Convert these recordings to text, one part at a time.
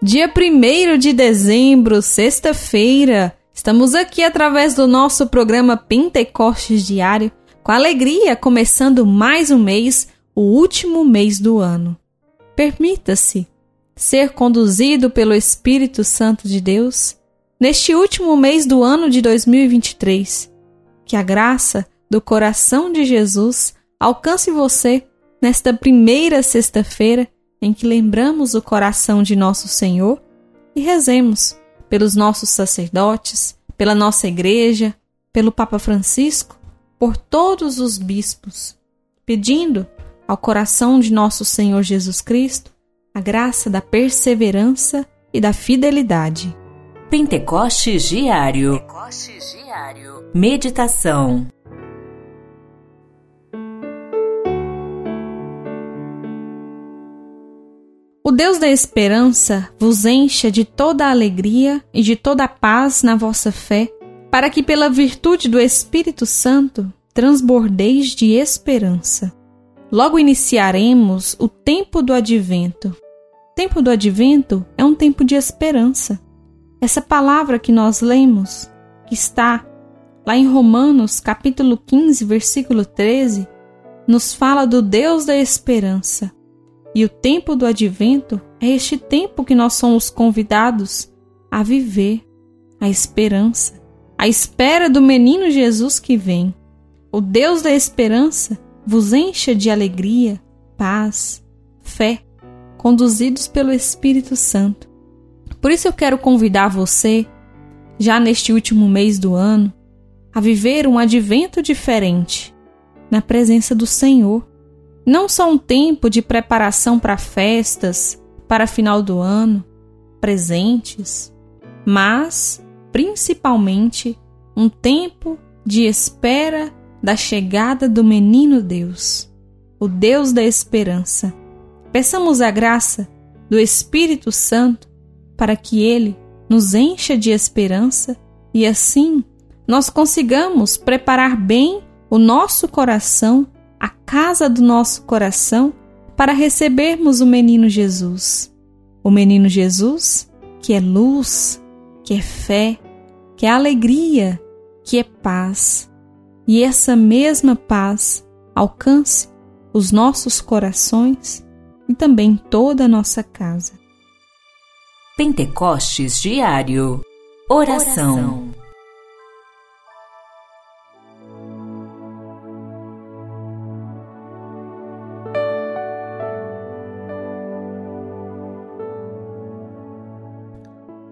Dia 1 de dezembro, sexta-feira, estamos aqui através do nosso programa Pentecostes Diário, com alegria, começando mais um mês, o último mês do ano. Permita-se ser conduzido pelo Espírito Santo de Deus neste último mês do ano de 2023. Que a graça do coração de Jesus alcance você nesta primeira sexta-feira em que lembramos o coração de nosso Senhor e rezemos pelos nossos sacerdotes, pela nossa igreja, pelo Papa Francisco, por todos os bispos, pedindo ao coração de nosso Senhor Jesus Cristo a graça da perseverança e da fidelidade. Pentecostes Diário. Pentecostes Diário. Meditação. O Deus da esperança vos encha de toda a alegria e de toda a paz na vossa fé, para que pela virtude do Espírito Santo transbordeis de esperança. Logo iniciaremos o tempo do advento. O tempo do advento é um tempo de esperança. Essa palavra que nós lemos, que está lá em Romanos, capítulo 15, versículo 13, nos fala do Deus da esperança e o tempo do advento é este tempo que nós somos convidados a viver a esperança, a espera do menino Jesus que vem. O Deus da esperança vos encha de alegria, paz, fé, conduzidos pelo Espírito Santo. Por isso eu quero convidar você, já neste último mês do ano, a viver um advento diferente na presença do Senhor não só um tempo de preparação para festas, para final do ano, presentes, mas principalmente um tempo de espera da chegada do menino Deus, o Deus da esperança. Peçamos a graça do Espírito Santo para que ele nos encha de esperança e assim nós consigamos preparar bem o nosso coração a casa do nosso coração para recebermos o menino Jesus. O menino Jesus, que é luz, que é fé, que é alegria, que é paz. E essa mesma paz alcance os nossos corações e também toda a nossa casa. Pentecostes Diário Oração. Oração.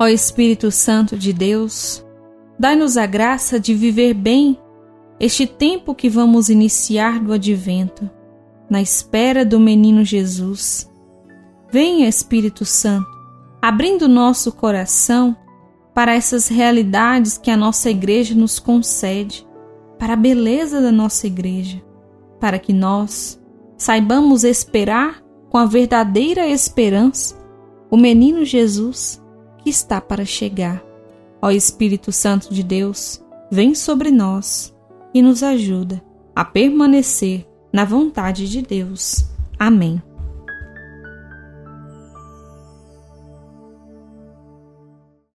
Ó Espírito Santo de Deus, dai-nos a graça de viver bem este tempo que vamos iniciar do advento, na espera do menino Jesus. Venha, Espírito Santo, abrindo nosso coração para essas realidades que a nossa igreja nos concede, para a beleza da nossa igreja, para que nós saibamos esperar com a verdadeira esperança o menino Jesus está para chegar. Ó Espírito Santo de Deus, vem sobre nós e nos ajuda a permanecer na vontade de Deus. Amém.